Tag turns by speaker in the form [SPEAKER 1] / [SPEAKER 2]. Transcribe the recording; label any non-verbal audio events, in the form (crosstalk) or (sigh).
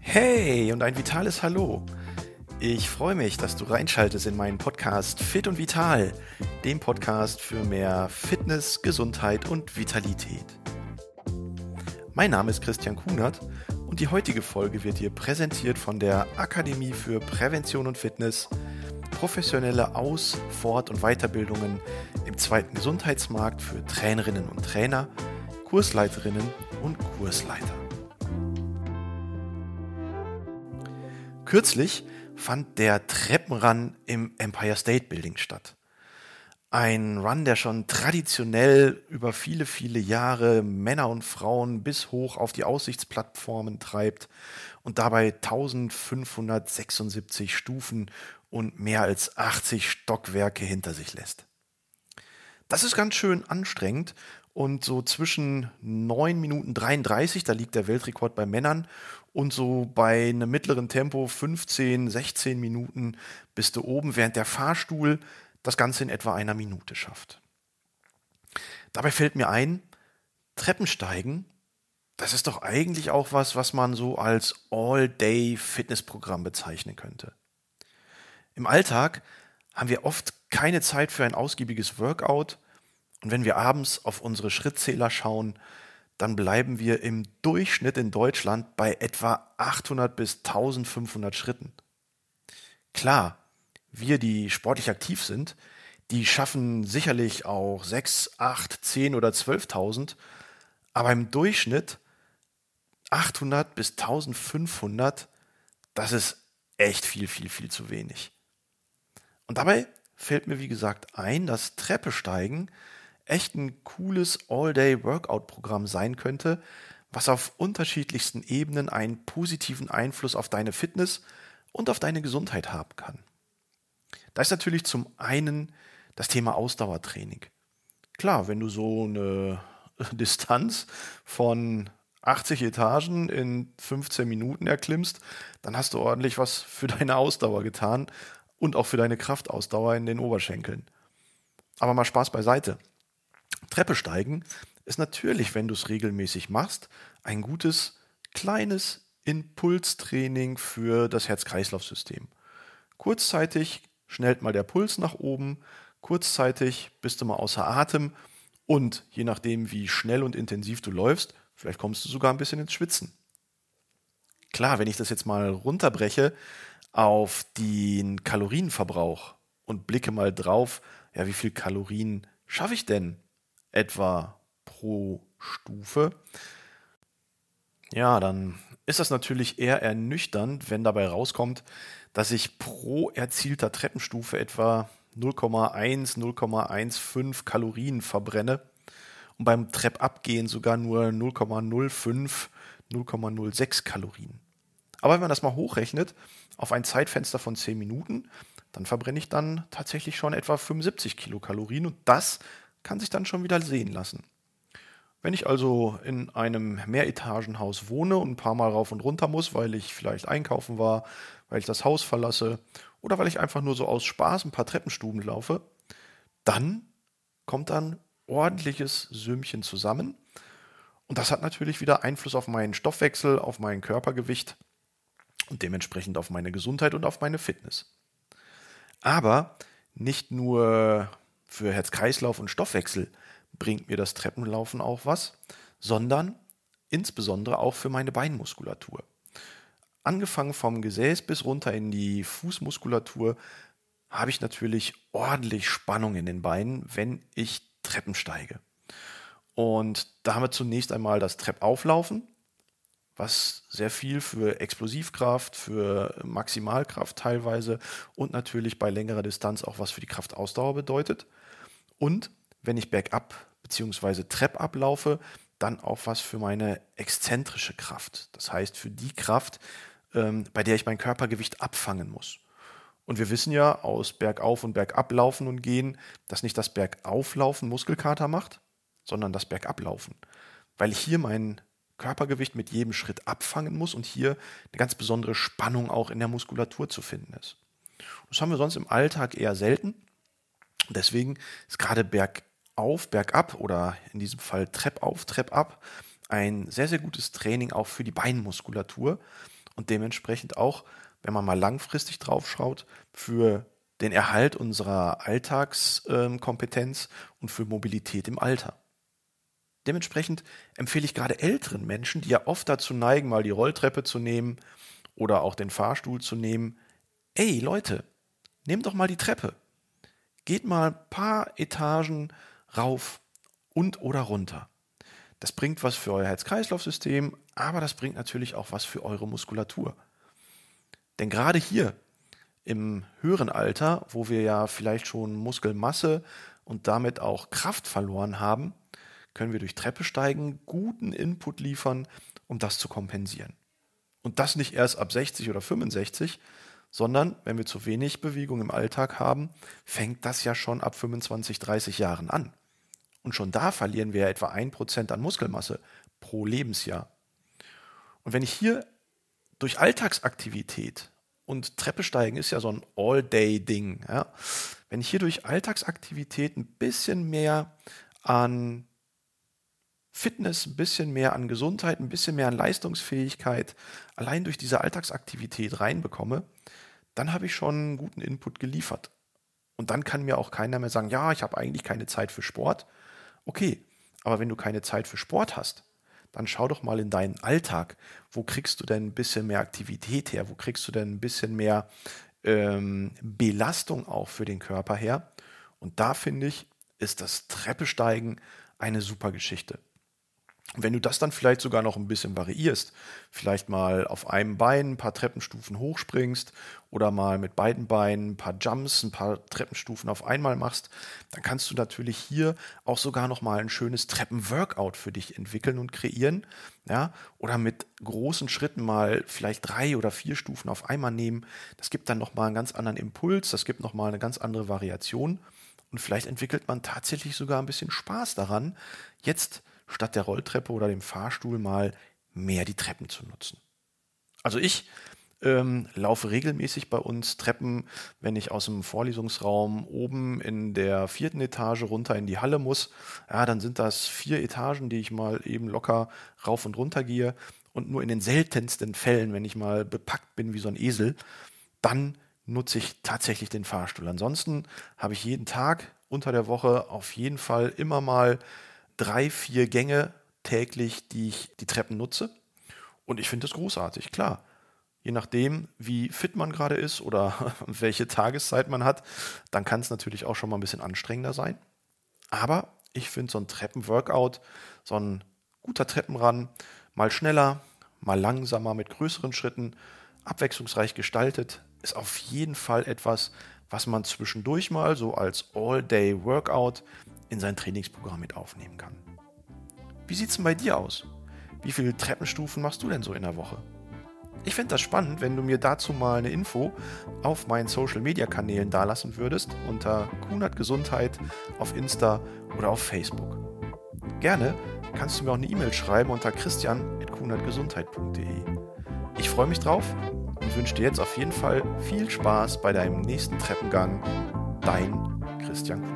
[SPEAKER 1] Hey und ein vitales Hallo. Ich freue mich, dass du reinschaltest in meinen Podcast Fit und Vital, dem Podcast für mehr Fitness, Gesundheit und Vitalität. Mein Name ist Christian Kunert und die heutige Folge wird dir präsentiert von der Akademie für Prävention und Fitness, professionelle Aus-, Fort- und Weiterbildungen im zweiten Gesundheitsmarkt für Trainerinnen und Trainer, Kursleiterinnen und Kursleiter. Kürzlich fand der Treppenrun im Empire State Building statt. Ein Run, der schon traditionell über viele, viele Jahre Männer und Frauen bis hoch auf die Aussichtsplattformen treibt und dabei 1576 Stufen und mehr als 80 Stockwerke hinter sich lässt. Das ist ganz schön anstrengend und so zwischen 9 Minuten 33, da liegt der Weltrekord bei Männern, und so bei einem mittleren Tempo 15, 16 Minuten bist du oben, während der Fahrstuhl das Ganze in etwa einer Minute schafft. Dabei fällt mir ein, Treppensteigen, das ist doch eigentlich auch was, was man so als All-Day-Fitnessprogramm bezeichnen könnte. Im Alltag haben wir oft keine Zeit für ein ausgiebiges Workout und wenn wir abends auf unsere Schrittzähler schauen, dann bleiben wir im Durchschnitt in Deutschland bei etwa 800 bis 1500 Schritten. Klar, wir, die sportlich aktiv sind, die schaffen sicherlich auch 6, 8, 10 oder 12.000, aber im Durchschnitt 800 bis 1500, das ist echt viel, viel, viel zu wenig. Und dabei fällt mir, wie gesagt, ein, dass Treppesteigen echt ein cooles All-Day-Workout-Programm sein könnte, was auf unterschiedlichsten Ebenen einen positiven Einfluss auf deine Fitness und auf deine Gesundheit haben kann. Da ist natürlich zum einen das Thema Ausdauertraining. Klar, wenn du so eine (laughs) Distanz von 80 Etagen in 15 Minuten erklimmst, dann hast du ordentlich was für deine Ausdauer getan und auch für deine Kraftausdauer in den Oberschenkeln. Aber mal Spaß beiseite. Treppe steigen ist natürlich, wenn du es regelmäßig machst, ein gutes kleines Impulstraining für das Herz-Kreislauf-System. Kurzzeitig schnellt mal der Puls nach oben, kurzzeitig bist du mal außer Atem und je nachdem, wie schnell und intensiv du läufst, vielleicht kommst du sogar ein bisschen ins Schwitzen. Klar, wenn ich das jetzt mal runterbreche auf den Kalorienverbrauch und blicke mal drauf, ja, wie viel Kalorien schaffe ich denn etwa pro Stufe. Ja, dann ist das natürlich eher ernüchternd, wenn dabei rauskommt, dass ich pro erzielter Treppenstufe etwa 0,1, 0,15 Kalorien verbrenne und beim Treppabgehen sogar nur 0,05, 0,06 Kalorien. Aber wenn man das mal hochrechnet auf ein Zeitfenster von 10 Minuten, dann verbrenne ich dann tatsächlich schon etwa 75 Kilokalorien und das kann sich dann schon wieder sehen lassen. Wenn ich also in einem Mehretagenhaus wohne und ein paar Mal rauf und runter muss, weil ich vielleicht einkaufen war, weil ich das Haus verlasse oder weil ich einfach nur so aus Spaß ein paar Treppenstuben laufe, dann kommt dann ordentliches Sümmchen zusammen. Und das hat natürlich wieder Einfluss auf meinen Stoffwechsel, auf mein Körpergewicht und dementsprechend auf meine Gesundheit und auf meine Fitness. Aber nicht nur für Herz-Kreislauf und Stoffwechsel bringt mir das Treppenlaufen auch was, sondern insbesondere auch für meine Beinmuskulatur. Angefangen vom Gesäß bis runter in die Fußmuskulatur habe ich natürlich ordentlich Spannung in den Beinen, wenn ich Treppen steige. Und da haben wir zunächst einmal das Treppauflaufen, was sehr viel für Explosivkraft, für Maximalkraft teilweise und natürlich bei längerer Distanz auch was für die Kraftausdauer bedeutet. Und wenn ich bergab bzw. treppab laufe, dann auch was für meine exzentrische Kraft. Das heißt für die Kraft, ähm, bei der ich mein Körpergewicht abfangen muss. Und wir wissen ja aus Bergauf und Bergablaufen und Gehen, dass nicht das Bergauflaufen Muskelkater macht, sondern das Bergablaufen. Weil ich hier mein Körpergewicht mit jedem Schritt abfangen muss und hier eine ganz besondere Spannung auch in der Muskulatur zu finden ist. Das haben wir sonst im Alltag eher selten. Deswegen ist gerade bergauf, bergab oder in diesem Fall Trepp auf, Trepp ab ein sehr, sehr gutes Training auch für die Beinmuskulatur und dementsprechend auch, wenn man mal langfristig drauf schaut, für den Erhalt unserer Alltagskompetenz und für Mobilität im Alter. Dementsprechend empfehle ich gerade älteren Menschen, die ja oft dazu neigen, mal die Rolltreppe zu nehmen oder auch den Fahrstuhl zu nehmen. Ey Leute, nehmt doch mal die Treppe. Geht mal ein paar Etagen rauf und oder runter. Das bringt was für euer Herz-Kreislauf-System, aber das bringt natürlich auch was für eure Muskulatur. Denn gerade hier im höheren Alter, wo wir ja vielleicht schon Muskelmasse und damit auch Kraft verloren haben, können wir durch Treppe steigen guten Input liefern, um das zu kompensieren. Und das nicht erst ab 60 oder 65, sondern wenn wir zu wenig Bewegung im Alltag haben, fängt das ja schon ab 25, 30 Jahren an. Und schon da verlieren wir etwa 1% an Muskelmasse pro Lebensjahr. Und wenn ich hier durch Alltagsaktivität und Treppe steigen ist ja so ein All-Day-Ding. Ja? Wenn ich hier durch Alltagsaktivität ein bisschen mehr an Fitness, ein bisschen mehr an Gesundheit, ein bisschen mehr an Leistungsfähigkeit allein durch diese Alltagsaktivität reinbekomme, dann habe ich schon einen guten Input geliefert. Und dann kann mir auch keiner mehr sagen, ja, ich habe eigentlich keine Zeit für Sport. Okay, aber wenn du keine Zeit für Sport hast, dann schau doch mal in deinen Alltag. Wo kriegst du denn ein bisschen mehr Aktivität her? Wo kriegst du denn ein bisschen mehr ähm, Belastung auch für den Körper her? Und da finde ich, ist das Treppesteigen eine super Geschichte. Wenn du das dann vielleicht sogar noch ein bisschen variierst, vielleicht mal auf einem Bein ein paar Treppenstufen hochspringst oder mal mit beiden Beinen ein paar Jumps, ein paar Treppenstufen auf einmal machst, dann kannst du natürlich hier auch sogar noch mal ein schönes Treppenworkout für dich entwickeln und kreieren, ja, oder mit großen Schritten mal vielleicht drei oder vier Stufen auf einmal nehmen. Das gibt dann noch mal einen ganz anderen Impuls, das gibt noch mal eine ganz andere Variation und vielleicht entwickelt man tatsächlich sogar ein bisschen Spaß daran, jetzt statt der Rolltreppe oder dem Fahrstuhl mal mehr die Treppen zu nutzen. Also ich ähm, laufe regelmäßig bei uns Treppen, wenn ich aus dem Vorlesungsraum oben in der vierten Etage runter in die Halle muss. Ja, dann sind das vier Etagen, die ich mal eben locker rauf und runter gehe. Und nur in den seltensten Fällen, wenn ich mal bepackt bin wie so ein Esel, dann nutze ich tatsächlich den Fahrstuhl. Ansonsten habe ich jeden Tag unter der Woche auf jeden Fall immer mal drei, vier Gänge täglich, die ich die Treppen nutze. Und ich finde das großartig, klar. Je nachdem, wie fit man gerade ist oder (laughs) welche Tageszeit man hat, dann kann es natürlich auch schon mal ein bisschen anstrengender sein. Aber ich finde so ein Treppenworkout, so ein guter Treppenrun, mal schneller, mal langsamer mit größeren Schritten, abwechslungsreich gestaltet, ist auf jeden Fall etwas, was man zwischendurch mal so als All-Day-Workout in sein Trainingsprogramm mit aufnehmen kann. Wie sieht es denn bei dir aus? Wie viele Treppenstufen machst du denn so in der Woche? Ich fände das spannend, wenn du mir dazu mal eine Info auf meinen Social Media Kanälen dalassen würdest, unter Kunert Gesundheit auf Insta oder auf Facebook. Gerne kannst du mir auch eine E-Mail schreiben unter christian.kunertgesundheit.de. Ich freue mich drauf und wünsche dir jetzt auf jeden Fall viel Spaß bei deinem nächsten Treppengang. Dein Christian Kunert.